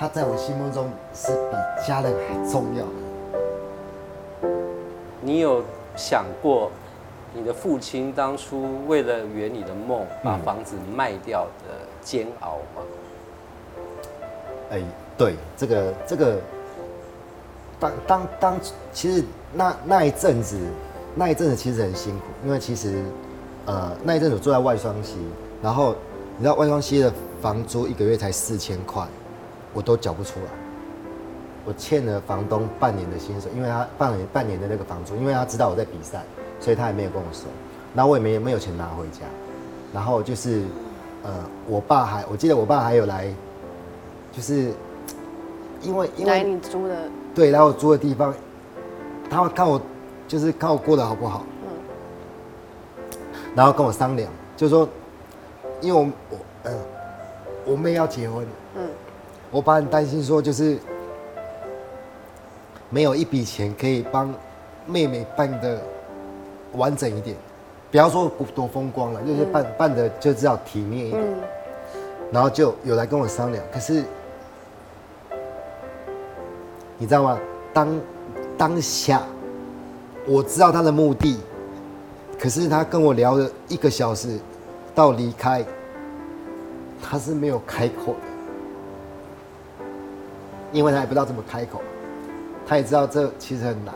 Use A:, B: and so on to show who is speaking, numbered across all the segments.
A: 他在我心目中是比家人还重要的。
B: 你有想过，你的父亲当初为了圆你的梦，把房子卖掉的煎熬吗？
A: 哎，对，这个这个，当当当，其实那那一阵子，那一阵子其实很辛苦，因为其实，呃，那一阵子住在外双溪，然后你知道外双溪的房租一个月才四千块，我都缴不出来，我欠了房东半年的薪水，因为他半年半年的那个房租，因为他知道我在比赛，所以他也没有跟我收，然后我也没没有钱拿回家，然后就是，呃，我爸还，我记得我爸还有来。就是因为因为
C: 来你租的，
A: 对来我租的地方，他会看我就是看我过得好不好，嗯。然后跟我商量，就是说，因为我我呃我妹要结婚，
C: 嗯，
A: 我爸很担心说就是没有一笔钱可以帮妹妹办的完整一点，不要说多风光了，就是办办的就知道体面一点。
C: 嗯
A: 然后就有来跟我商量，可是你知道吗？当当下我知道他的目的，可是他跟我聊了一个小时，到离开，他是没有开口的，因为他也不知道怎么开口，他也知道这其实很难，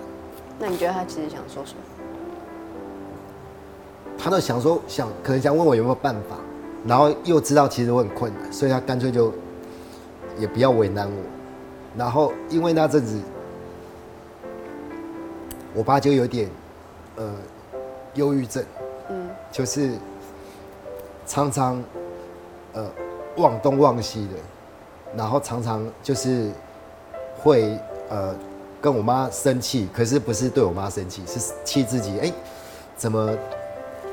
C: 那你觉得他其实想说什么？
A: 他都想说想可能想问我有没有办法，然后又知道其实我很困难，所以他干脆就也不要为难我。然后因为那阵子，我爸就有点呃忧郁症，
C: 嗯，
A: 就是常常呃忘东忘西的，然后常常就是会呃跟我妈生气，可是不是对我妈生气，是气自己，哎、怎么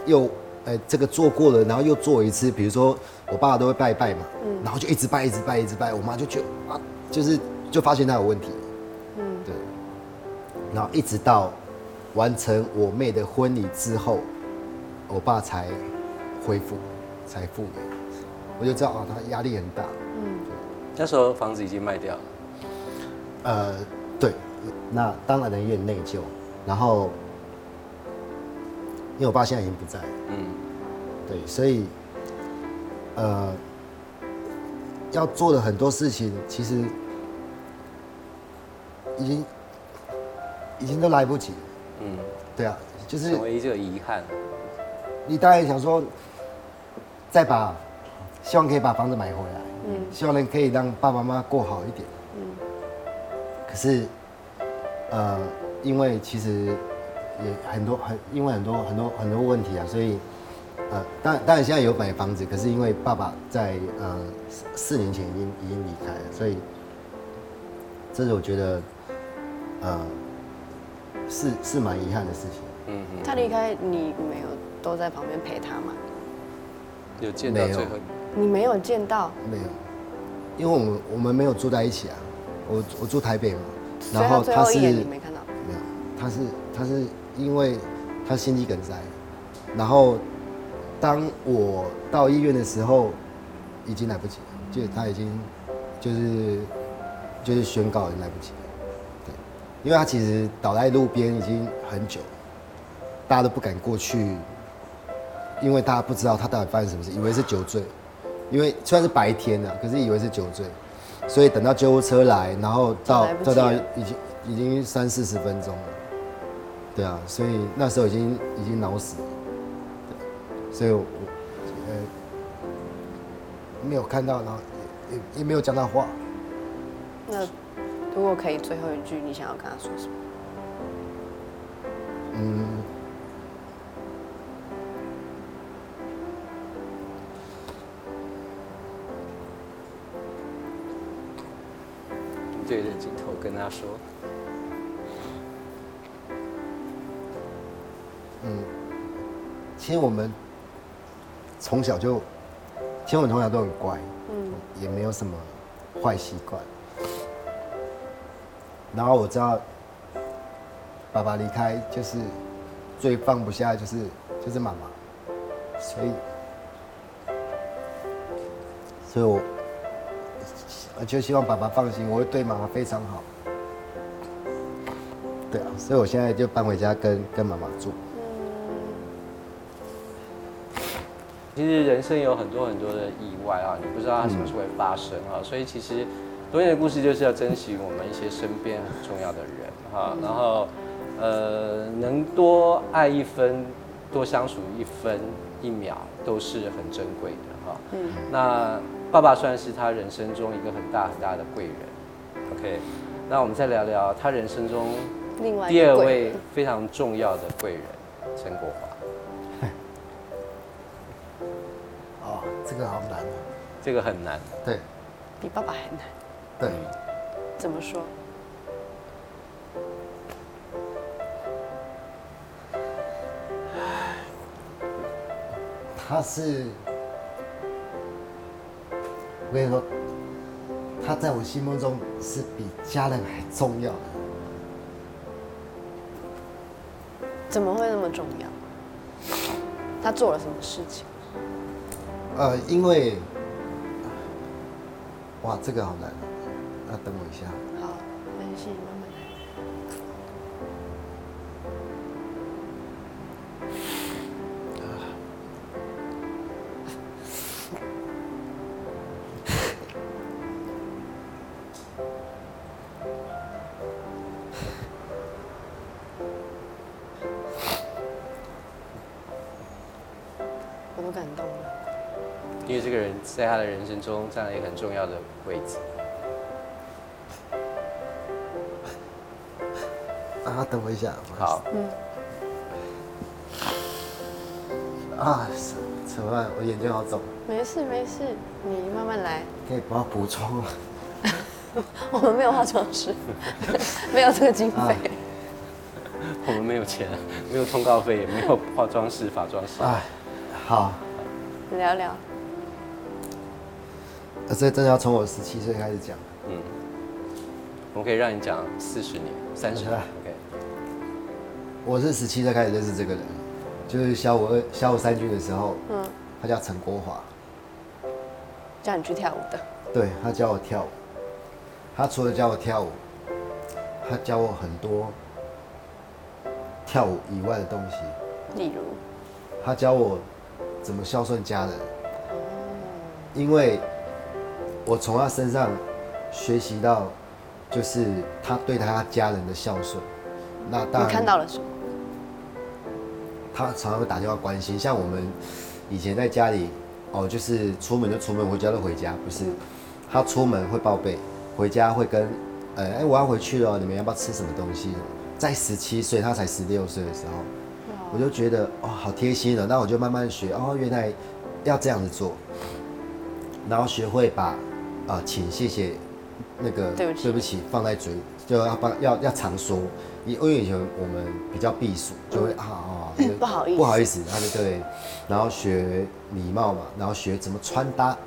A: 又呃这个做过了，然后又做一次，比如说我爸爸都会拜拜嘛，然后就一直拜一直拜一直拜，我妈就觉得啊，就是就发现他有问题，
C: 嗯。
A: 对，然后一直到完成我妹的婚礼之后，我爸才恢复，才复原，我就知道啊，他压力很大，
B: 那时候房子已经卖掉了，
A: 呃，对，那当然有点内疚，然后因为我爸现在已经不在了。
B: 嗯，
A: 对，所以呃，要做的很多事情，其实已经已经都来不及。
B: 嗯，
A: 对啊，就是
B: 成为一个遗憾。
A: 你当然想说，再把希望可以把房子买回来，
C: 嗯
A: 希望能可以让爸爸妈妈过好一点。
C: 嗯
A: 可是，呃，因为其实也很多很因为很多很多很多问题啊，所以呃，当然当然现在有买房子，可是因为爸爸在呃四四年前已经已经离开了，所以这是我觉得呃是是蛮遗憾的事情。
B: 嗯嗯，
C: 他离开你没有都在旁边陪他吗？
B: 有见到最后，
C: 你没有见到，
A: 没有，因为我们我们没有住在一起啊，我我住台北嘛，然后他是
C: 没看到。
A: 没有，他是他是因为他心肌梗塞，然后当我到医院的时候，已经来不及了，就他已经就是就是宣告已经来不及了，对，因为他其实倒在路边已经很久，大家都不敢过去，因为大家不知道他到底发生什么事，以为是酒醉，因为虽然是白天啊，可是以为是酒醉，所以等到救护车来，然后到到已经已经三四十分钟了，对啊，所以那时候已经已经脑死了，对，所以我呃没有看到，然后也也也没有讲到话，
C: 那如果可以，最后一句你想要跟他说什么？
A: 嗯，
B: 说，
A: 其实我们从小就，其实我们从小都很乖，
C: 嗯
A: 也没有什么坏习惯。然后我知道爸爸离开，就是最放不下就是就是妈妈，所以，所以我我就希望爸爸放心，我会对妈妈非常好。对啊，所以我现在就搬回家跟跟妈妈住。
B: 其实人生有很多很多的意外啊，你不知道它什么时候会发生啊，所以其实多年的故事就是要珍惜我们一些身边很重要的人哈，然后呃能多爱一分，多相处一分一秒都是很珍贵的哈。嗯，那爸爸算是他人生中一个很大很大的贵人。OK，那我们再聊聊他人生中
C: 另外
B: 第二位非常重要的贵人陈国华。
A: 哦，这个好难啊。
B: 这个很难，
A: 对
C: 比爸爸还难，
A: 对，
C: 怎么说？
A: 他是，我跟你说，他在我心目中是比家人还重要的。
C: 怎么会那么重要？他做了什么事情？
A: 呃，因为，哇，这个好难，那等我一下。
C: 好，没关系，感动了。
B: 因为这个人在他的人生中占了一个很重要的位置。
A: 啊，等我一下。好
B: 嗯，
A: 啊，是怎么办？我眼睛好肿，
C: 没事没事，你慢慢来。
A: 可以帮我补充吗？
C: 我们没有化妆师，没有这个经费。
A: 哎
B: 我们没有钱，没有通告费，也没有化妆师、化妆师。
A: 哎，好，
C: 聊聊，
A: 呃所以真的要从我十七岁开始讲。
B: 嗯，我们可以让你讲四十年、三十年。OK，
A: 我是十七岁开始认识这个人，就是小五二、小五三军的时候，
C: 嗯，
A: 他叫陈国华，
C: 叫你去跳舞的，
A: 对他教我跳舞。他除了教我跳舞，他教我很多跳舞以外的东西。
C: 例如，
A: 他教我怎么孝顺家人，因为我从他身上学习到，就是他对他家人的孝顺。那当
C: 你，看到了什么？
A: 他常常会打电话关心，像我们以前在家里，哦，就是出门就出门，回家就回家，不是？他出门会报备，回家会跟，呃，哎、我要回去了，你们要不要吃什么东西？在十七岁，他才十六岁的时候，我就觉得哦，好贴心的，那我就慢慢学，哦，原来要这样子做，然后学会把啊、请、谢谢那个
C: 对不起。
A: 对不起放在嘴，就要帮要要常说，因因为以前我们比较避暑，就会啊
C: 不好意思。
A: 不好意思，他就对，然后学礼貌嘛，然后学怎么穿搭，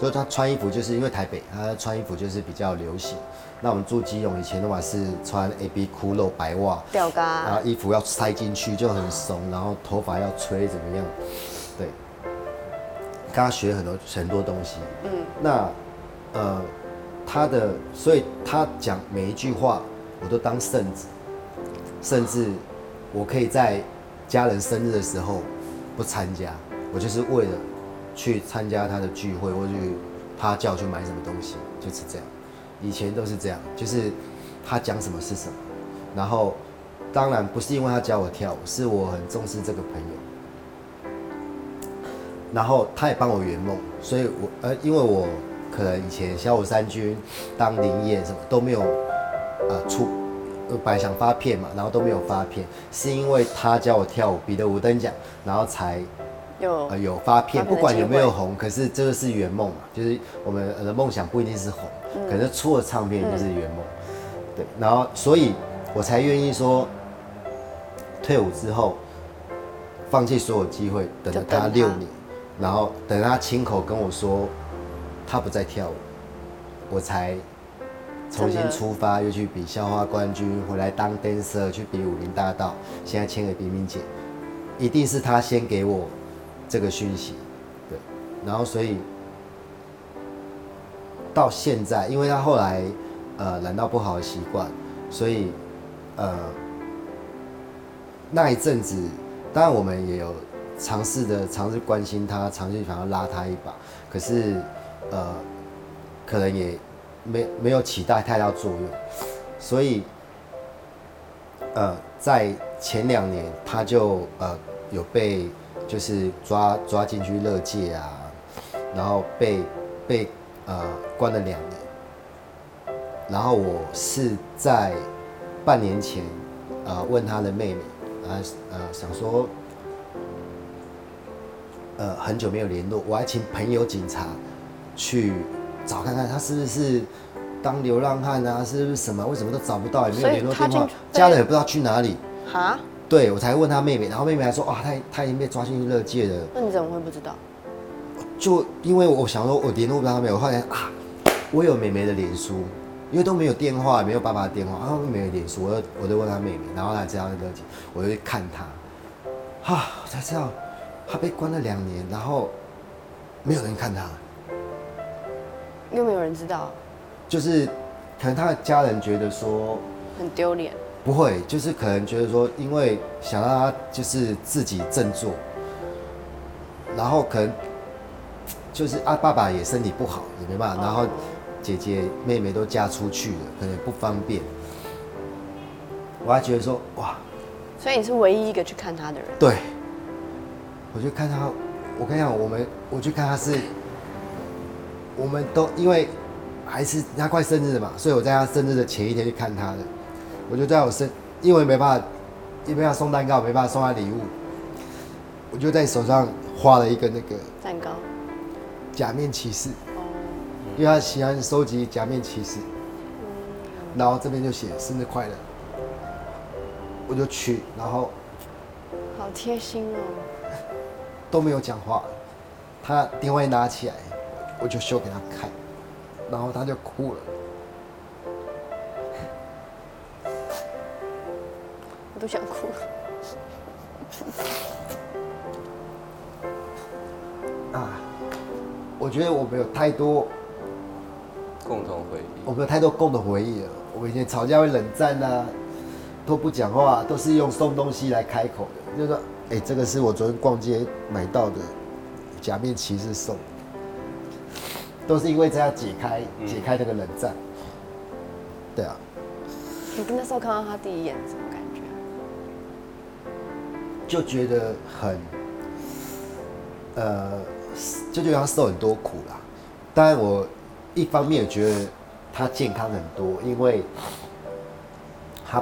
A: 就是他穿衣服，就是因为台北他穿衣服就是比较流行，那我们住基隆以前的话是穿 A B 骷髅白袜，
C: 吊嘎，
A: 然后衣服要塞进去就很松，然后头发要吹怎么样？对，跟他学很多很多东西。嗯，那呃，他的，所以他讲每一句话我都当圣旨，甚至我可以在家人生日的时候不参加，我就是为了去参加他的聚会，或去他叫我去买什么东西，就是这样。以前都是这样，就是他讲什么是什么。然后，当然不是因为他教我跳舞，是我很重视这个朋友。然后他也帮我圆梦，所以我呃，因为我可能以前小五三军当林业什么都没有呃出，呃本来想发片嘛，然后都没有发片，是因为他教我跳舞，比得五等奖，然后才
C: 有
A: 呃有发片，不管有没有红，可是这个是圆梦嘛，就是我们的梦想不一定是红，
C: 嗯。
A: 可是出了唱片就是圆梦，对，然后所以我才愿意说退伍之后放弃所有机会，等了
C: 他
A: 他六年，然后等他亲口跟我说他不再跳舞，我才重新出发，又去比校花冠军，回来当 dancer，去比武林大道，现在签给冰冰姐，一定是他先给我这个讯息，对，然后所以到现在，因为他后来呃染到不好的习惯，所以呃那一阵子，当然我们也有尝试的尝试关心他，尝试想要拉他一把，可是呃可能也没没有起到太大作用，所以呃在前两年他就呃有被就是抓抓进去乐界啊，然后被被呃关了两年，然后我是在半年前呃问他的妹妹，啊呃想说呃很久没有联络，我还请朋友警察去找看看他是不是当流浪汉啊，是不是什么？为什么都找不到，也没有联络电话家人也不知道去哪里。
C: 哈？
A: 对我才问他妹妹，然后妹妹还说啊，他他已经被抓进去乐界了。
C: 那你怎么会不知道？
A: 就因为我想说，我联络不到他妹，我后来啊，我有妹妹的脸书，因为都没有电话，没有爸爸的电话，然后妹妹的脸书，我就我就问他妹妹，然后她知道乐界，我就去看他，啊、我才知道他被关了两年，然后没有人看他，
C: 又没有人知道，
A: 就是可能他的家人觉得说。
C: 很丢脸。
A: 不会，就是可能觉得说，因为想让他就是自己振作，然后可能就是啊，爸爸也身体不好，也没办法，然后姐姐妹妹都嫁出去了，可能也不方便。我还觉得说，哇，
C: 所以你是唯一一个去看他的人。
A: 对，我就看他，我跟你讲，我们我去看他是，我们都因为还是他快生日了嘛，所以我在他生日的前一天去看他的，我就在我身，因为没办法，因为要送蛋糕，没办法送他礼物，我就在手上画了一个那个
C: 蛋糕。
A: 假面骑士，
C: 哦。
A: 因为他喜欢收集假面骑士，然后这边就写生日快乐，我就去，然后
C: 好贴心哦。
A: 都没有讲话，他电话一拿起来，我就秀给他看，然后他就哭了。
C: 都想哭了。
A: 啊，我觉得我们有太多，
B: 共同回忆。
A: 我们有太多共同回忆了。我们以前吵架会冷战啊，都不讲话，都是用送东西来开口的，就是说，哎、这个是我昨天逛街买到的假面骑士送的，都是因为这样解开解开那个冷战。对啊，
C: 你那时候看到他第一眼？
A: 就觉得很，呃，就觉得他受很多苦啦。当然，我一方面也觉得他健康很多，因为他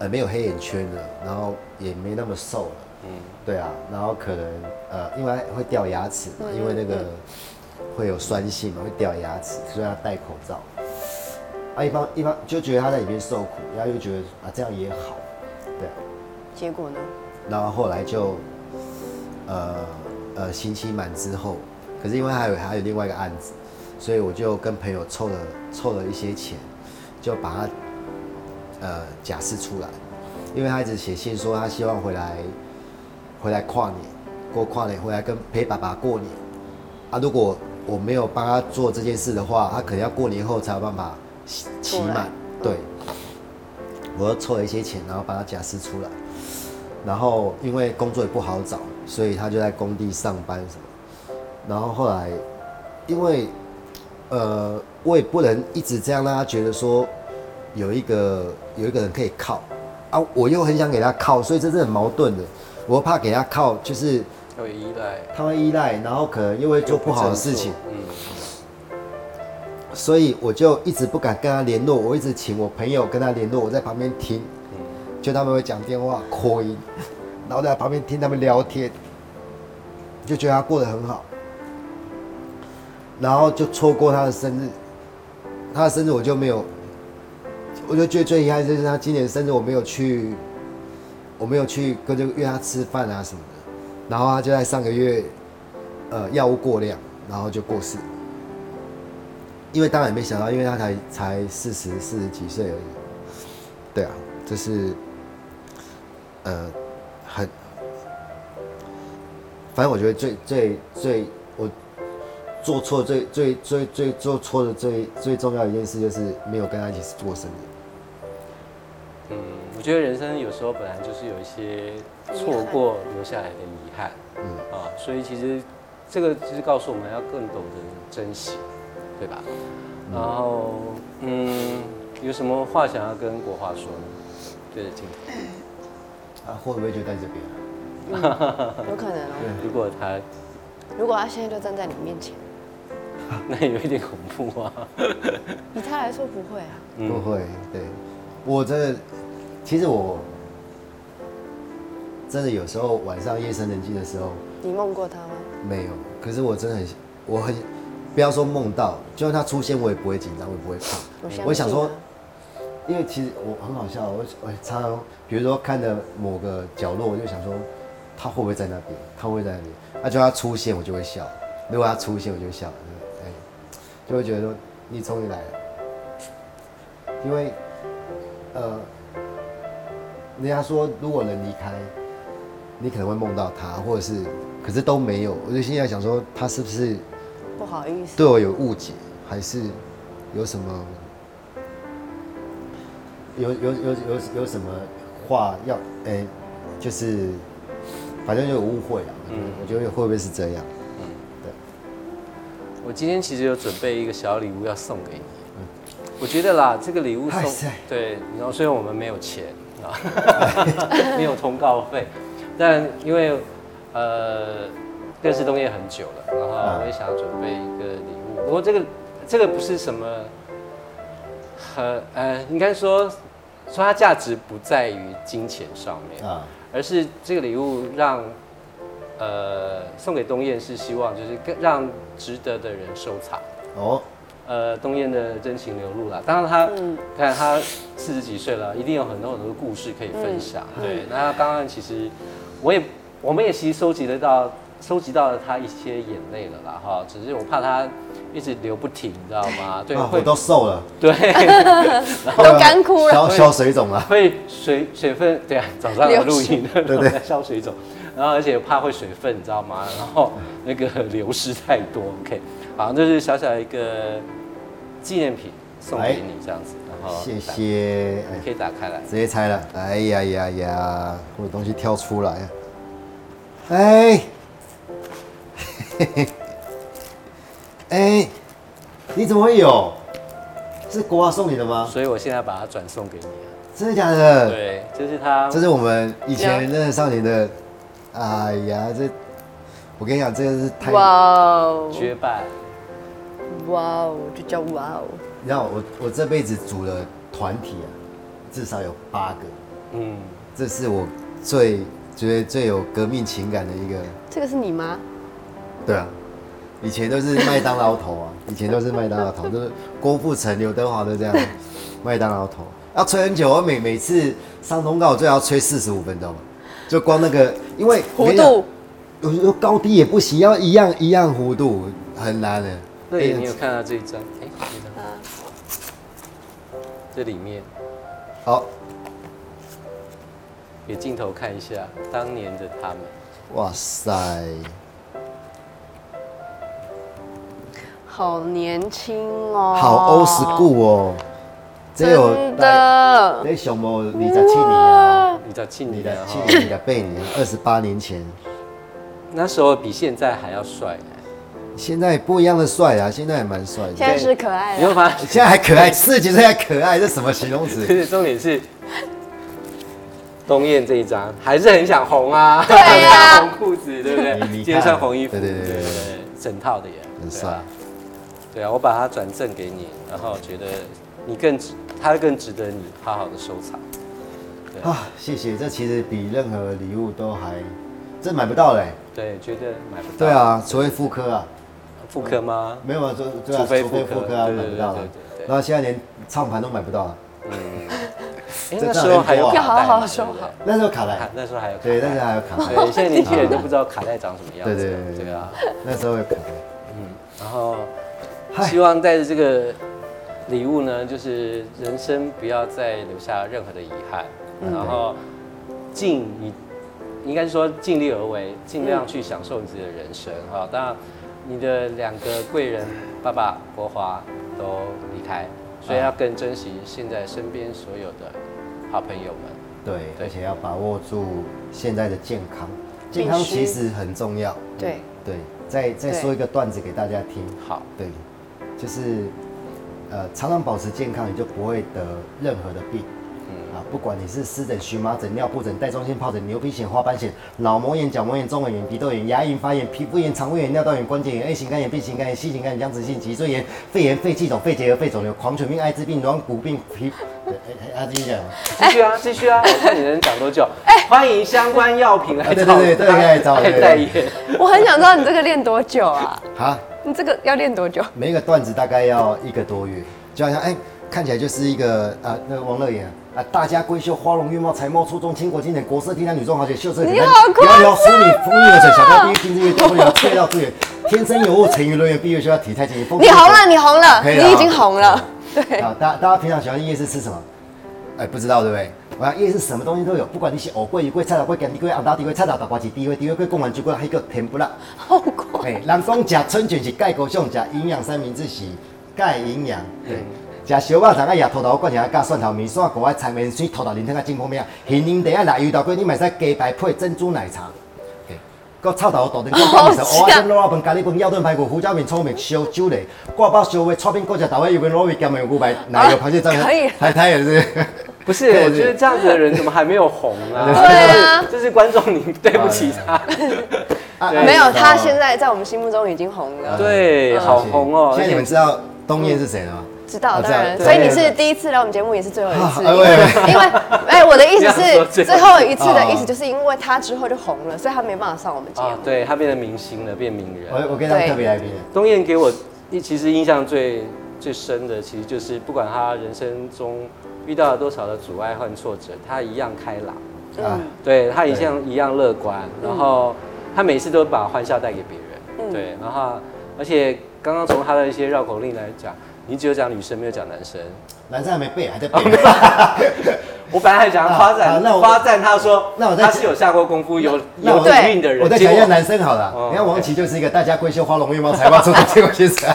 A: 呃没有黑眼圈了，然后也没那么瘦了。
B: 嗯，
A: 对啊，然后可能呃，因为会掉牙齿嘛，
C: 嗯
A: 因为那个
C: 嗯
A: 会有酸性嘛，会掉牙齿，所以要戴口罩。啊，一方一方就觉得他在里面受苦，然后又觉得啊这样也好，对啊。
C: 结果呢？
A: 然后后来就，呃呃刑期满之后，可是因为还有还有另外一个案子，所以我就跟朋友凑了凑了一些钱，就把他呃假释出来，因为他一直写信说他希望回来回来跨年过跨年，回来跟陪爸爸过年啊。如果我没有帮他做这件事的话，他可能要过年后才有办法期满。对，我又凑了一些钱，然后把他假释出来。然后因为工作也不好找，所以他就在工地上班什么。然后后来，因为呃，我也不能一直这样让他觉得说有一个有一个人可以靠啊，我又很想给他靠，所以这是很矛盾的。我怕给他靠，就是
B: 会依赖，
A: 他会依赖，然后可能又会做不好的事情，
B: 嗯，
A: 所以我就一直不敢跟他联络。我一直请我朋友跟他联络，我在旁边听。就他们会讲电话、扩音，然后在旁边听他们聊天，就觉得他过得很好，然后就错过他的生日，他的生日我就没有，我就觉得最遗憾就是他今年生日我没有去，我没有去跟就约他吃饭啊什么的，然后他就在上个月，呃，药物过量，然后就过世，因为当然也没想到，因为他才才四十四十几岁而已，对啊，这是。呃，很，反正我觉得最最最我做错最最最最做错的最最重要一件事，就是没有跟他一起过生日。
B: 嗯，我觉得人生有时候本来就是有一些错过留下来的遗憾，嗯啊，所以其实这个就是告诉我们要更懂得珍惜，对吧？然后，嗯，有什么话想要跟国华说呢？对着镜头，
A: 啊，会不会就在这边？
C: 有可能哦。
B: 如果他，
C: 如果他现在就站在你面前，
B: 那有一点恐怖啊。
C: 以他来说不会啊。
A: 不会，对我真的，其实我真的有时候晚上夜深人静的时候
C: 你梦过他吗？
A: 没有，可是我真的很，我很不要说梦到，就算他出现，我也不会紧张，我也不会怕。
C: 我
A: 想说因为其实我很好笑，我我常常比如说看着某个角落，我就想说他会不会在那边，他会在那边？那就他出现，我就会笑；如果他出现，我就会笑，哎，就会觉得说你终于来了。因为呃，人家说如果人离开，你可能会梦到他，或者是可是都没有。我就现在想说，他是不是
C: 不好意思。
A: 对我有误解，还是有什么？有有有有有什么话要哎、就是反正就有误会啊。嗯，我觉得会不会是这样？
B: 我今天其实有准备一个小礼物要送给你。嗯我觉得啦，这个礼物送对，然后虽然我们没有钱啊，没有通告费，但因为呃认识东叶很久了，然后我也想准备一个礼物。不过这个这个不是什么很呃，应该说说它价值不在于金钱上面，
A: 啊，
B: 而是这个礼物让呃送给东燕是希望就是更让值得的人收藏。
A: 哦，
B: 呃，东燕的真情流露啦，当然他，
C: 嗯。
B: 看他四十几岁了，一定有很多很多故事可以分享。
C: 嗯。
B: 对，那刚刚其实我也我们也其实收集得到收集到了他一些眼泪了啦哈，只是我怕他一直流不停，你知道吗？对，
A: 啊，我都瘦了，
B: 对，
C: 都干枯了。
A: 消消水肿了。
B: 会水水分，对啊，早上有录音的，
A: 对对
B: 消水肿，然后而且怕会水分，你知道吗？然后那个流失太多，OK，好，这是小小的一个纪念品送给你这样子，然后
A: 谢谢，哎
B: 可以打开来，
A: 直接拆了。哎呀呀呀，我的东西跳出来了。哎，嘿嘿，哎，你怎么会有？是国华送你的吗？
B: 所以我现在把它转送给你啊。
A: 真的假的？，
B: 对，就是他，
A: 这是我们以前那个少年的。哎呀，这我跟你讲，这个是太……
C: 哇哦，
B: 绝版，
C: 哇哦，就叫哇哦。
A: 你知道我我这辈子组的团体啊，至少有八个，
B: 嗯，
A: 这是我最觉得最有革命情感的一个。
C: 这个是你吗？
A: 对啊，以前都是麦当劳头啊，以前都是麦当劳头，就是郭富城、刘德华都这样，麦当劳头要吹很久，我每每次上通告我最好要吹四十五分钟，就光那个，因为我
C: 弧度，
A: 有时候高低也不行，要一样一样弧度，很难的。
B: 对，
A: 哎
B: 你有看到这一张？哎，这张，
C: 啊
B: 这里面
A: 好，
B: 给镜头看一下当年的他们。
A: 哇塞，
C: 好年轻哦，
A: 好 old school 哦，这有
C: 真的，
A: 这上无二十七年啊，
B: 你知道庆
A: 你
B: 年哈
A: 的七，年，你的八年，二十八年前。
B: 那时候比现在还要帅。
A: 现在不一样的帅啊，现在也蛮帅的。
C: 现在是可爱的。
B: 你会发现，
A: 现在还可爱，四十几岁还可爱，这什么形容词？
B: 其实重点是东燕这一张还是很想红啊，
C: 对啊。
B: 红裤子，对不对？
A: 你你
B: 今天穿红衣服，
A: 对对对对对。
B: 整套的耶，
A: 很帅
B: 对啊。我把它转赠给你，然后觉得你更值，它更值得你好好的收藏。对啊，
A: 啊，谢谢，这其实比任何礼物都还，这买不到嘞。
B: 对，觉得买不到。
A: 对，啊，除非妇科啊，
B: 妇科吗？
A: 没有啊，就对啊，
B: 除非妇科
A: 啊，
B: 对对
A: 买不到了
B: 对对对。
A: 然后现在连唱盘都买不到了，
B: 嗯，那时候还有
A: 这
B: 卡带
C: 好好
A: 那时候卡
B: 卡
A: 带，
B: 那时候还有卡带
A: 对，那时候还有卡带，
B: 对，现在年轻人都不知道 卡带长什么样子。
A: 对对对对
B: 对啊。
A: 那时候有卡带。
B: 嗯，然后
A: 嗨
B: 希望带着这个礼物呢，就是人生不要再留下任何的遗憾，然后尽你应该说尽力而为，尽量去享受你自己的人生哈。当然，你的两个贵人，爸爸国华都离开，所以要更珍惜现在身边所有的好朋友们。
A: 对，
B: 对
A: 而且要把握住现在的健康，健康其实很重要。
C: 对，
A: 对，再再说一个段子给大家听。
B: 好，
A: 对，就是呃，常常保持健康，你就不会得任何的病。
B: 嗯，
A: 啊，不管你是湿疹、荨麻疹、尿布疹、带状性疱疹、牛皮癣、花斑癣、脑膜炎、角膜炎、中耳炎、鼻窦炎、牙龈发炎、皮肤炎、肠胃炎、尿道炎、关节炎、A 型肝炎、B 型肝炎、C 型肝炎、僵直性脊椎炎、肺炎、肺气肿、肺结核、肺肿瘤、狂犬病、艾滋病、软骨病、皮……对哎哎，他继续讲。
B: 继续啊，继续啊，我看你能讲多久。欢迎相关药品来找
A: 对对对对对
B: 来代言。
C: 我很想知道你这个练多久啊？
A: 好，
C: 你这个要练多久？
A: 每一个段子大概要一个多月，就好像哎、看起来就是一个啊，那个王乐妍啊，大家闺秀，花容月貌，才貌出众，倾国倾城，国色天香，女中豪杰，秀色可餐，
C: 你好
A: 淑女，风韵犹存，小调第一，金枝玉叶，不了，翠到朱颜，天生尤物，沉鱼落雁，闭月羞花，体态坚毅，风
C: 你红了，你红了，你已经红了。对，
A: 好，大家大家平常喜欢夜市吃什么？哎、不知道对不对？我想夜市什么东西都有，不管你是藕桂、鱼桂、菜头桂、干地桂、红豆地桂、菜头大瓜子、地桂、地桂桂、贡丸菊桂，还有一个甜不辣。
C: 好过。
A: 哎，人讲食春卷是钙高上，食营养三明治是钙营养。对，食小肉肠啊，野土豆罐头啊，加蒜头面线，国外菜面水土豆仁汤啊，真方便啊。杏仁茶啊，辣油豆粿，你买使鸡排配珍珠奶茶。个臭豆腐、豆丁、
C: 好
A: 干面、蚵仔
C: 香
A: 煎、卤肉饭、咖喱饭、腰炖排骨、胡椒面、粗面、烧酒类、挂包烧味、炒面、锅夹豆腐、油焖卤味、咸面牛排、奶油螃蟹酱
C: 可以，
A: 太太也是。
B: 不是，我觉得这样子的人怎么还没有红啊？
C: 对啊
B: 就是观众，你对不起他。
C: 没有，他现在在我们心目中已经红了。
B: 对，好红哦。
A: 现在你们知道东燕是谁了吗？
C: 知道，
A: 啊
C: 当然。
A: 知道
C: 所以你是第一次来我们节目，也是最后一次。因为，哎，我的意思是，最后一次的
A: 哦
C: 意思，就是因为他之后就红了，所以他没办法上我们节
B: 啊
C: 目，。
B: 对他变成明星了，变名人。
A: 我我跟他
C: 对
A: 特别来宾。
B: 东燕给我一其实印象最最深的，其实就是不管他人生中遇到了多少的阻碍和挫折，他一样开朗，
A: 啊
C: 嗯，
B: 对他一样一样乐观，然后他每次都把欢笑带给别人，
C: 嗯
B: 对，然后而且刚刚从他的一些绕口令来讲，你只有讲女生，没有讲男生。
A: 男生还没背，还在背。
B: 我本来还想 夸
A: 啊
B: 赞，
A: 那我
B: 夸赞他说，
A: 那我
B: 他是有下过功夫、有有底蕴的人。
A: 我再讲一下男生好了
B: 哦。
A: 你看王琦就是一个大家闺秀花容月貌才貌出众，结果其实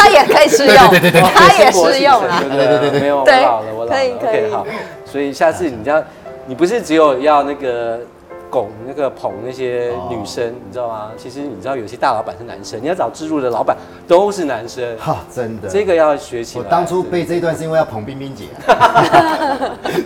C: 他也可以适用，
A: 对对对
C: 他也适用啊
B: 对。不对
A: 对对对
B: 没有，我
C: 对
B: 老了，我老了。
C: 可以可
B: OK，
C: 以
B: 好。所以下次你要，你不是只有要那个拱那个捧那些
A: 哦
B: 女生，你知道吗？其实你知道有些大老板是男生，你要找自助的老板都是男生，
A: 哈，真的。
B: 这个要学起来。
A: 我当初背这一段是因为要捧冰冰姐，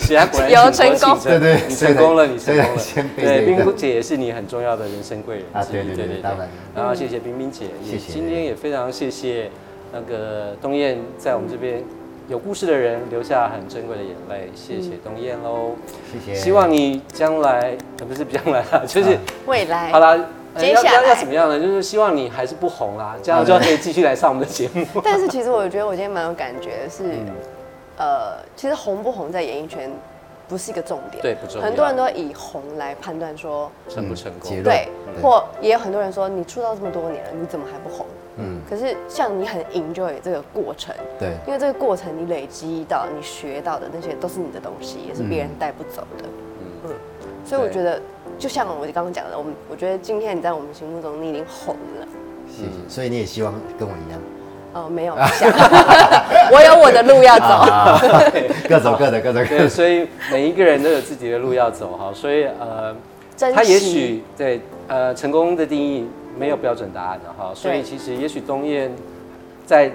B: 是啊，果然
C: 有
B: 请
C: 成功
B: 请
A: 对对
B: 你成功了，你成功了。
A: 对先背，这个
B: 冰冰姐也是你很重要的人生贵人
A: 啊
B: 之一
A: 对对对当然
B: 然后谢谢冰冰姐，也
A: 谢谢
B: 今天也非常谢谢那个东燕在我们这边有故事的人留下很珍贵的眼泪，谢谢东燕喽。
A: 谢谢。
B: 希望你将来呃不是将来啦，就是
A: 啊
C: 未来
B: 好啦。呃要要
C: 接下来
B: 要怎么样呢？就是希望你还是不红啦，这样就可以继续来上我们的节目。
C: 但是其实我觉得我今天蛮有感觉的是，
B: 嗯
C: 呃，其实红不红在演艺圈不是一个重点，
B: 对不重要。
C: 很多人都以红来判断说，
B: 成不成功。
C: 对，或也有很多人说你出道这么多年了，你怎么还不红？
A: 嗯，
C: 可是像你很 enjoy 这个过程，
A: 对，
C: 因为这个过程你累积到你学到的那些都是你的东西，也是别人带不走的。
B: 嗯，
C: 所以我觉得，就像我刚刚讲的，我们我觉得今天你在我们心目中你已经红了。
A: 谢谢。所以你也希望跟我一样，
C: 哦，没有，我有我的路要走。
A: 啊，各走各的，各走各
B: 对，
A: 的。
B: 所以每一个人都有自己的路要走哈，所以呃，他也许对呃成功的定义没有标准答案的哈，所以其实也许东燕在，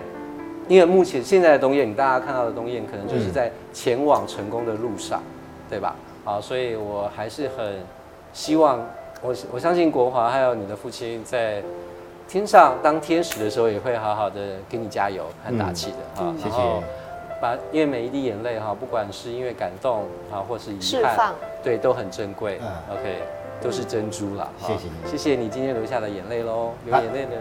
B: 因为目前现在的东燕，你大家看到的东燕，可能就是
A: 嗯
B: 在前往成功的路上，对吧？啊，所以我还是很希望，我我相信国华还有你的父亲在天上当天使的时候，也会好好的给你加油和打气的哈
C: 嗯，
A: 谢
B: 然后
A: 谢。
B: 把因为每一滴眼泪哈，不管是因为感动啊，或是遗憾，对，都很珍贵。
A: 嗯
B: OK，都是珍珠啦。哈
A: 谢谢你
B: 谢谢你今天留下的眼泪喽。有
A: 啊
B: 眼泪的，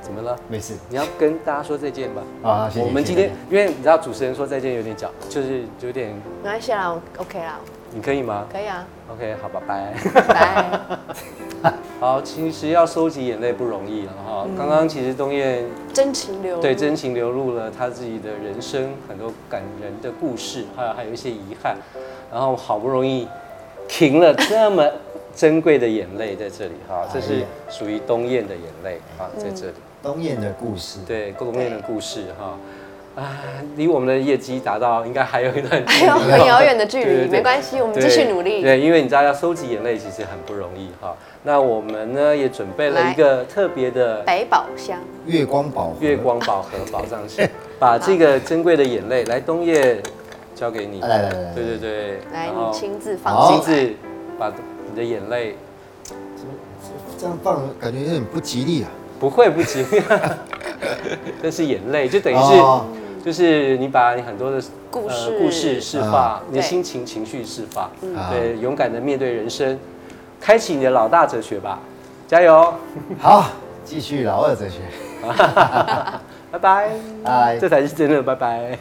B: 怎么了？
A: 没事
B: 你要跟大家说再见吧。
A: 啊，谢谢。
B: 我们今天，因为你知道主持人说再见有点脚，就是有点，
C: 没关系啦，OK 啦，
B: 你可以吗
C: 可以啊，
B: ？OK，好吧，拜。
C: 拜。
B: 好，其实要收集眼泪不容易了哈。
C: 嗯
B: 刚刚其实东燕
C: 真情流露，
B: 对真情流露了他自己的人生很多感人的故事，还有还有一些遗憾，然后好不容易停了这么珍贵的眼泪在这里哈，这是属于东燕的眼泪啊，在这里。
A: 东燕的故事，
B: 对，东燕的故事哈，啊，离我们的业绩达到应该还有一段距离。
C: 还有很遥远的距离，
B: 对对对。
C: 没关系，我们继
B: 对
C: 续努力。
B: 对，因为你知道要收集眼泪其实很不容易哈。那我们呢也准备了一个特别的
C: 百宝箱，
A: 月光宝盒。
B: 月光宝盒宝藏箱，把这个珍贵的眼泪来冬叶交给你。
A: 来来来来
B: 对对对，
C: 来，你亲自放。
B: 亲自把你的眼泪
A: 这样放感觉有点不吉利啊。
B: 不会不吉利，这是眼泪，就等于是、
A: 哦
B: 就是你把你很多的
C: 故事。
B: 故事释放
A: 啊，
B: 你的心情情绪释放，
A: 啊。
B: 对，勇敢的面对人生，开启你的老大哲学吧，加油，
A: 好，继续老二哲学，
B: 拜拜，
A: 拜。
B: 这才是真的，拜拜。